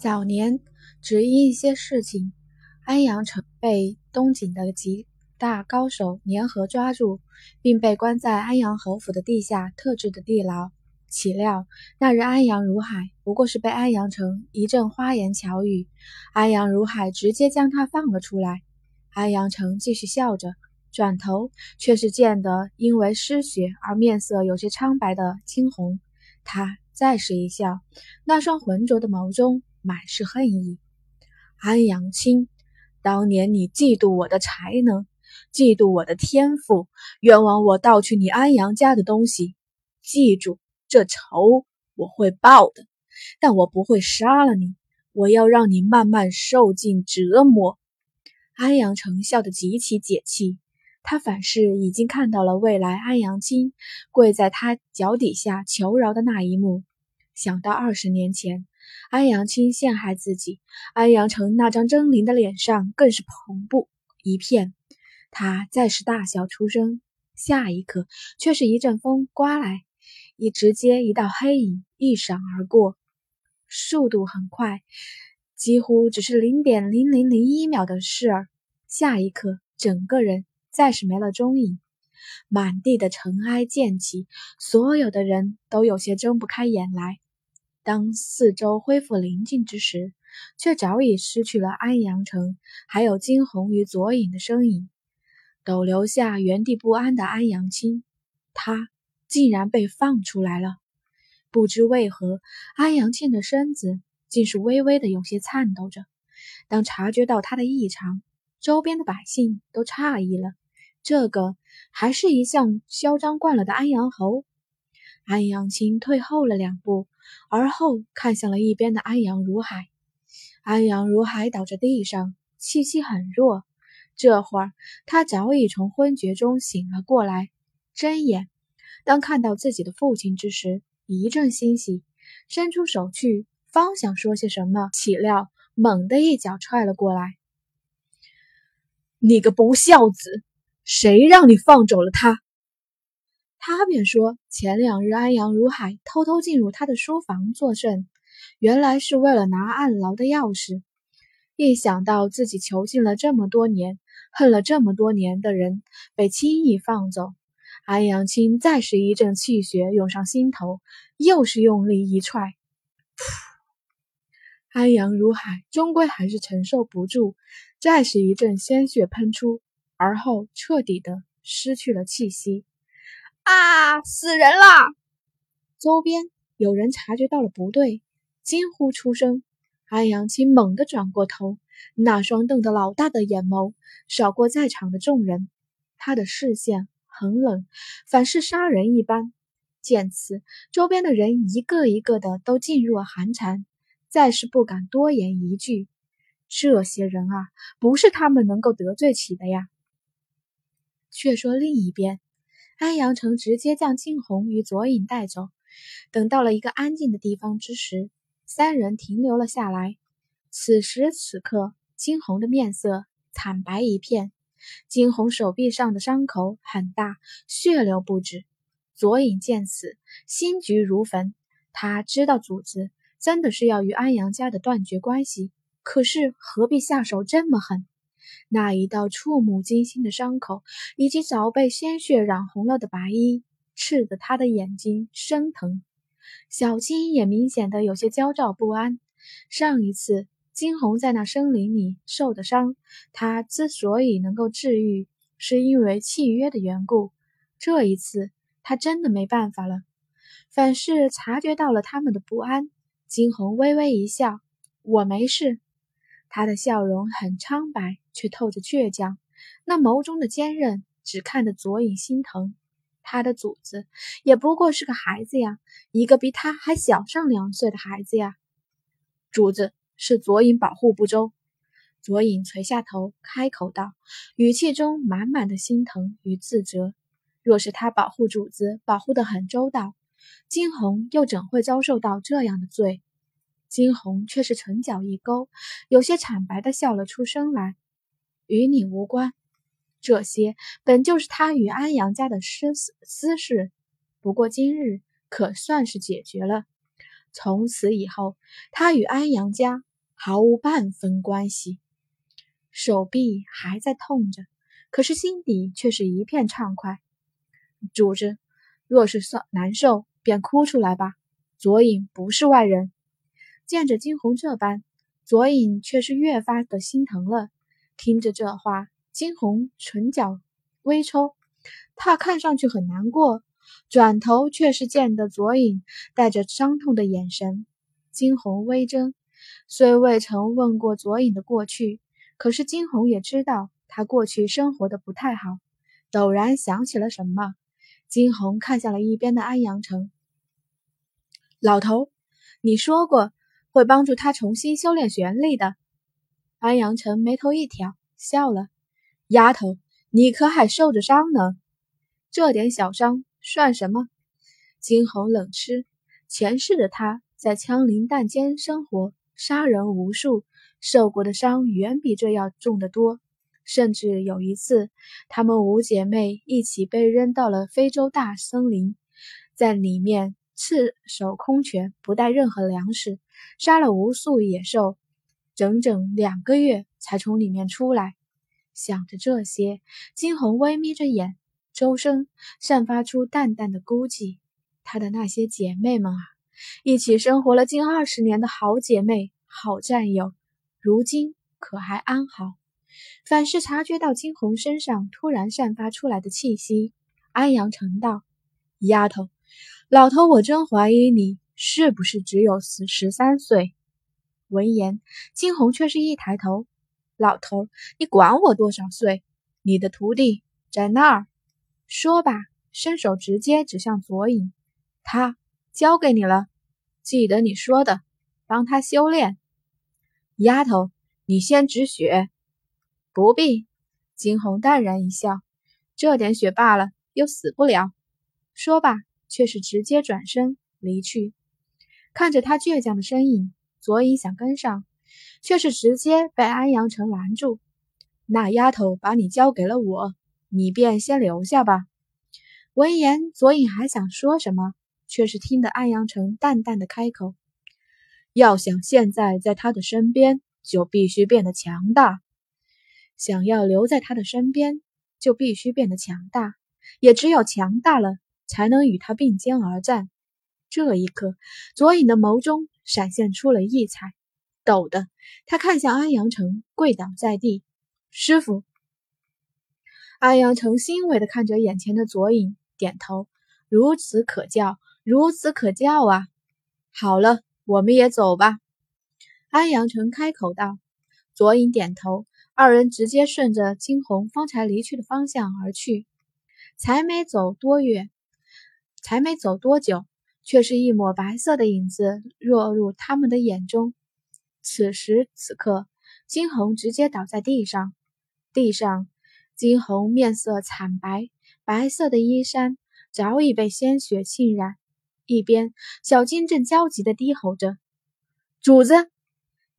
早年，只因一些事情，安阳城被东景的几大高手联合抓住，并被关在安阳侯府的地下特制的地牢。岂料那日安阳如海不过是被安阳城一阵花言巧语，安阳如海直接将他放了出来。安阳城继续笑着，转头却是见得因为失血而面色有些苍白的青红。他再是一笑，那双浑浊的眸中满是恨意。安阳青，当年你嫉妒我的才能，嫉妒我的天赋，冤枉我盗取你安阳家的东西。记住。这仇我会报的，但我不会杀了你，我要让你慢慢受尽折磨。安阳城笑得极其解气，他反是已经看到了未来安阳青跪在他脚底下求饶的那一幕。想到二十年前安阳青陷害自己，安阳城那张狰狞的脸上更是恐怖一片。他再是大笑出声，下一刻却是一阵风刮来。一直接一道黑影一闪而过，速度很快，几乎只是零点零零零一秒的事儿。下一刻，整个人再是没了踪影，满地的尘埃溅起，所有的人都有些睁不开眼来。当四周恢复宁静之时，却早已失去了安阳城还有惊鸿与左影的身影，都留下原地不安的安阳青。他。竟然被放出来了，不知为何，安阳庆的身子竟是微微的有些颤抖着。当察觉到他的异常，周边的百姓都诧异了。这个还是一向嚣张惯了的安阳侯。安阳青退后了两步，而后看向了一边的安阳如海。安阳如海倒在地上，气息很弱。这会儿，他早已从昏厥中醒了过来，睁眼。当看到自己的父亲之时，一阵欣喜，伸出手去，方想说些什么，岂料猛地一脚踹了过来。你个不孝子，谁让你放走了他？他便说，前两日安阳如海偷偷进入他的书房作甚，原来是为了拿暗牢的钥匙。一想到自己囚禁了这么多年、恨了这么多年的人被轻易放走。安阳青再是一阵气血涌上心头，又是用力一踹，噗！安阳如海终归还是承受不住，再是一阵鲜血喷出，而后彻底的失去了气息。啊！死人了！周边有人察觉到了不对，惊呼出声。安阳青猛地转过头，那双瞪得老大的眼眸扫过在场的众人，他的视线。很冷，反是杀人一般。见此，周边的人一个一个的都噤若寒蝉，再是不敢多言一句。这些人啊，不是他们能够得罪起的呀。却说另一边，安阳城直接将金红与左影带走。等到了一个安静的地方之时，三人停留了下来。此时此刻，金红的面色惨白一片。金红手臂上的伤口很大，血流不止。左影见此，心急如焚。他知道主子真的是要与安阳家的断绝关系，可是何必下手这么狠？那一道触目惊心的伤口，以及早被鲜血染红了的白衣，刺得他的眼睛生疼。小青也明显的有些焦躁不安。上一次。金红在那森林里受的伤，他之所以能够治愈，是因为契约的缘故。这一次，他真的没办法了。反是察觉到了他们的不安，金红微微一笑：“我没事。”他的笑容很苍白，却透着倔强，那眸中的坚韧，只看得左影心疼。他的主子也不过是个孩子呀，一个比他还小上两岁的孩子呀，主子。是左影保护不周，左影垂下头，开口道，语气中满满的心疼与自责。若是他保护主子，保护得很周到，金红又怎会遭受到这样的罪？金红却是唇角一勾，有些惨白的笑了出声来：“与你无关，这些本就是他与安阳家的私私事。不过今日可算是解决了。从此以后，他与安阳家。”毫无半分关系。手臂还在痛着，可是心底却是一片畅快。主子，若是算难受，便哭出来吧。左影不是外人。见着金红这般，左影却是越发的心疼了。听着这话，金红唇角微抽，他看上去很难过，转头却是见得左影带着伤痛的眼神。金红微怔，虽未曾问过左影的过去，可是金红也知道他过去生活的不太好。陡然想起了什么，金红看向了一边的安阳城，老头，你说过。会帮助他重新修炼玄力的。安阳城眉头一挑，笑了：“丫头，你可还受着伤呢？这点小伤算什么？”金红冷嗤：“前世的他在枪林弹间生活，杀人无数，受过的伤远比这要重得多。甚至有一次，她们五姐妹一起被扔到了非洲大森林，在里面。”赤手空拳，不带任何粮食，杀了无数野兽，整整两个月才从里面出来。想着这些，金红微眯着眼，周身散发出淡淡的孤寂。她的那些姐妹们啊，一起生活了近二十年的好姐妹、好战友，如今可还安好？反是察觉到金红身上突然散发出来的气息，安阳成道：“丫头。”老头，我真怀疑你是不是只有十十三岁。闻言，金红却是一抬头：“老头，你管我多少岁？你的徒弟在那儿。”说吧，伸手直接指向左影：“他交给你了，记得你说的，帮他修炼。”丫头，你先止血。不必。金红淡然一笑：“这点血罢了，又死不了。”说罢。却是直接转身离去，看着他倔强的身影，左影想跟上，却是直接被安阳城拦住。那丫头把你交给了我，你便先留下吧。闻言，左影还想说什么，却是听得安阳城淡淡的开口：“要想现在在他的身边，就必须变得强大。想要留在他的身边，就必须变得强大。也只有强大了。”才能与他并肩而战。这一刻，左影的眸中闪现出了异彩，陡的，他看向安阳城，跪倒在地：“师傅。”安阳城欣慰的看着眼前的左影，点头：“孺子可教，孺子可教啊！”好了，我们也走吧。”安阳城开口道。左影点头，二人直接顺着金红方才离去的方向而去，才没走多远。才没走多久，却是一抹白色的影子落入他们的眼中。此时此刻，金红直接倒在地上，地上，金红面色惨白，白色的衣衫早已被鲜血浸染。一边，小金正焦急地低吼着：“主子！”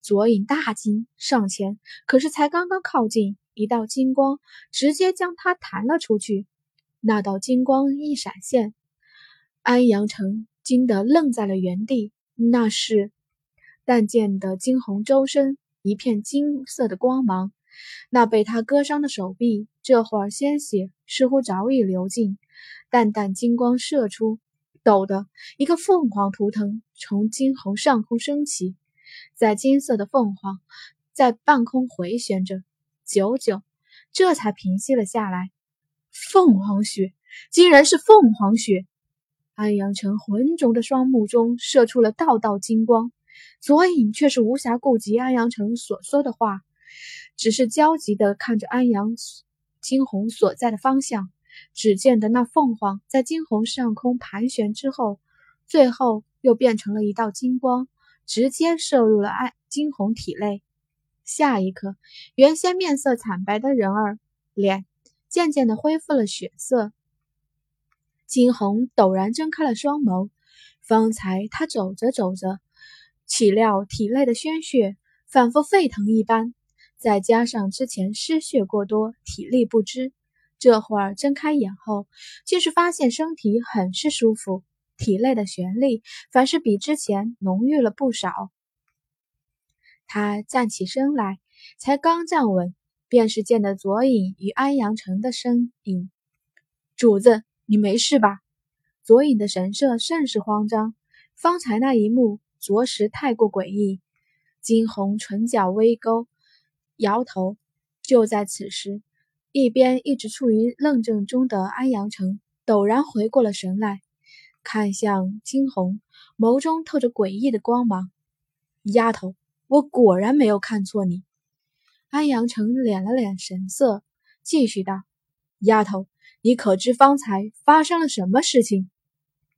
左影大惊，上前，可是才刚刚靠近，一道金光直接将他弹了出去。那道金光一闪现。安阳城惊得愣在了原地，那是但见的金红周身一片金色的光芒，那被他割伤的手臂，这会儿鲜血似乎早已流尽，淡淡金光射出，抖的一个凤凰图腾从金红上空升起，在金色的凤凰在半空回旋着，久久，这才平息了下来。凤凰血，竟然是凤凰血！安阳城浑浊的双目中射出了道道金光，左影却是无暇顾及安阳城所说的话，只是焦急地看着安阳金红所在的方向。只见得那凤凰在金红上空盘旋之后，最后又变成了一道金光，直接射入了安金红体内。下一刻，原先面色惨白的人儿脸渐渐地恢复了血色。金红陡然睁开了双眸，方才他走着走着，岂料体内的鲜血仿佛沸腾一般，再加上之前失血过多，体力不支，这会儿睁开眼后，竟是发现身体很是舒服，体内的玄力反是比之前浓郁了不少。他站起身来，才刚站稳，便是见得左影与安阳城的身影。主子，你没事吧？左影的神色甚是慌张，方才那一幕着实太过诡异。惊鸿唇角微勾，摇头。就在此时，一边一直处于愣怔中的安阳城陡然回过了神来，看向惊鸿，眸中透着诡异的光芒。丫头，我果然没有看错你。安阳城敛了敛神色，继续道：“丫头，你可知方才发生了什么事情？”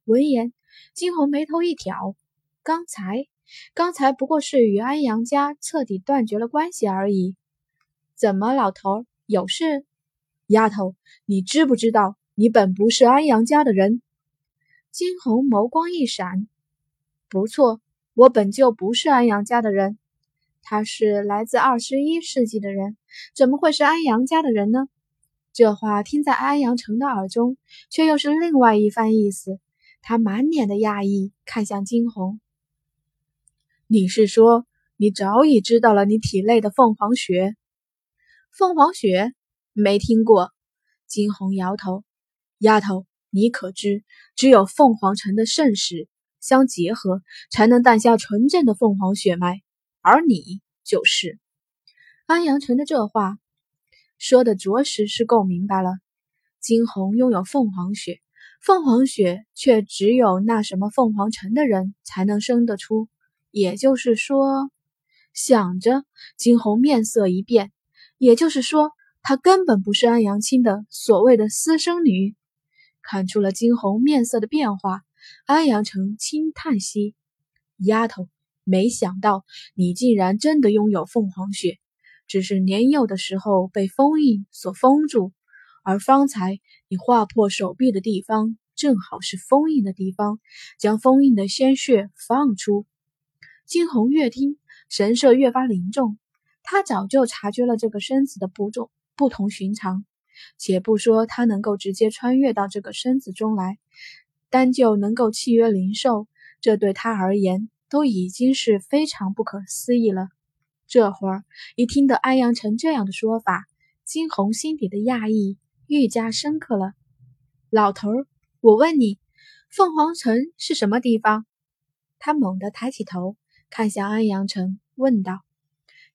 闻言，金红眉头一挑：“刚才，刚才不过是与安阳家彻底断绝了关系而已。怎么，老头有事？丫头，你知不知道，你本不是安阳家的人？”惊鸿眸光一闪：“不错，我本就不是安阳家的人。他是来自二十一世纪的人，怎么会是安阳家的人呢？”这话听在安阳城的耳中，却又是另外一番意思。他满脸的讶异，看向惊鸿：“你是说，你早已知道了你体内的凤凰血？凤凰血没听过。”惊鸿摇头：“丫头，你可知，只有凤凰城的圣使相结合，才能诞下纯正的凤凰血脉，而你就是。”安阳城的这话说的着实是够明白了。惊鸿拥有凤凰血。凤凰血却只有那什么凤凰城的人才能生得出，也就是说，想着惊鸿面色一变，也就是说，她根本不是安阳青的所谓的私生女。看出了惊鸿面色的变化，安阳城轻叹息：“丫头，没想到你竟然真的拥有凤凰血，只是年幼的时候被封印所封住。”而方才你划破手臂的地方，正好是封印的地方，将封印的鲜血放出。惊鸿越听，神色越发凝重。他早就察觉了这个身子的不重不同寻常。且不说他能够直接穿越到这个身子中来，单就能够契约灵兽，这对他而言都已经是非常不可思议了。这会儿一听得安阳城这样的说法，金鸿心底的讶异。愈加深刻了，老头儿，我问你，凤凰城是什么地方？他猛地抬起头，看向安阳城，问道。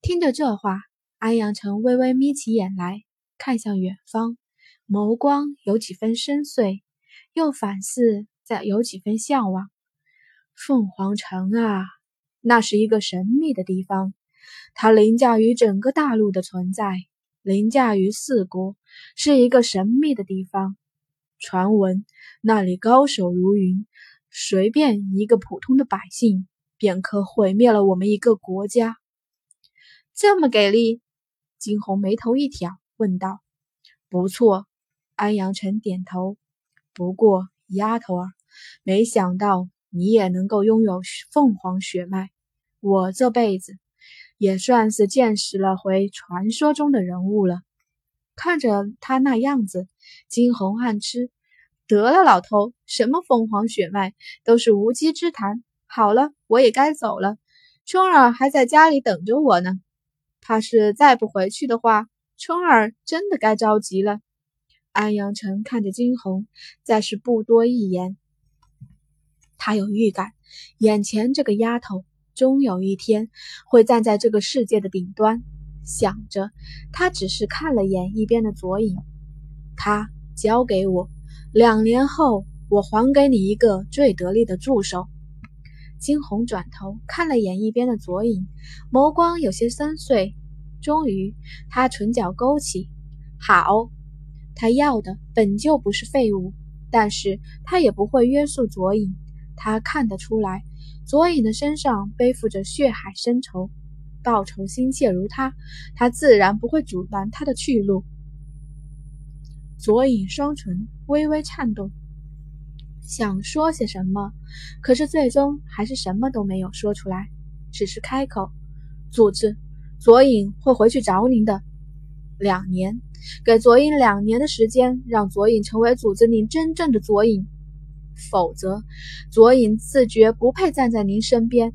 听着这话，安阳城微微眯起眼来，看向远方，眸光有几分深邃，又反似在有几分向往。凤凰城啊，那是一个神秘的地方，它凌驾于整个大陆的存在。凌驾于四国，是一个神秘的地方。传闻那里高手如云，随便一个普通的百姓便可毁灭了我们一个国家。这么给力？惊鸿眉头一挑，问道：“不错。”安阳城点头。不过，丫头儿，没想到你也能够拥有凤凰血脉。我这辈子。也算是见识了回传说中的人物了。看着他那样子，惊鸿暗吃：得了，老头，什么凤凰血脉都是无稽之谈。好了，我也该走了。春儿还在家里等着我呢，怕是再不回去的话，春儿真的该着急了。安阳城看着惊鸿，再是不多一言。他有预感，眼前这个丫头。终有一天会站在这个世界的顶端，想着，他只是看了眼一边的左影，他交给我，两年后我还给你一个最得力的助手。惊鸿转头看了眼一边的左影，眸光有些深邃。终于，他唇角勾起，好，他要的本就不是废物，但是他也不会约束左影，他看得出来。左影的身上背负着血海深仇，报仇心切如他，他自然不会阻拦他的去路。左影双唇微微颤动，想说些什么，可是最终还是什么都没有说出来，只是开口：“组织，左影会回去找您的。两年，给左影两年的时间，让左影成为组织里真正的左影。”否则，左影自觉不配站在您身边。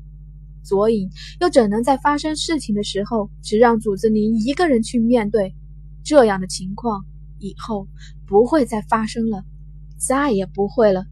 左影又怎能在发生事情的时候只让主子您一个人去面对？这样的情况以后不会再发生了，再也不会了。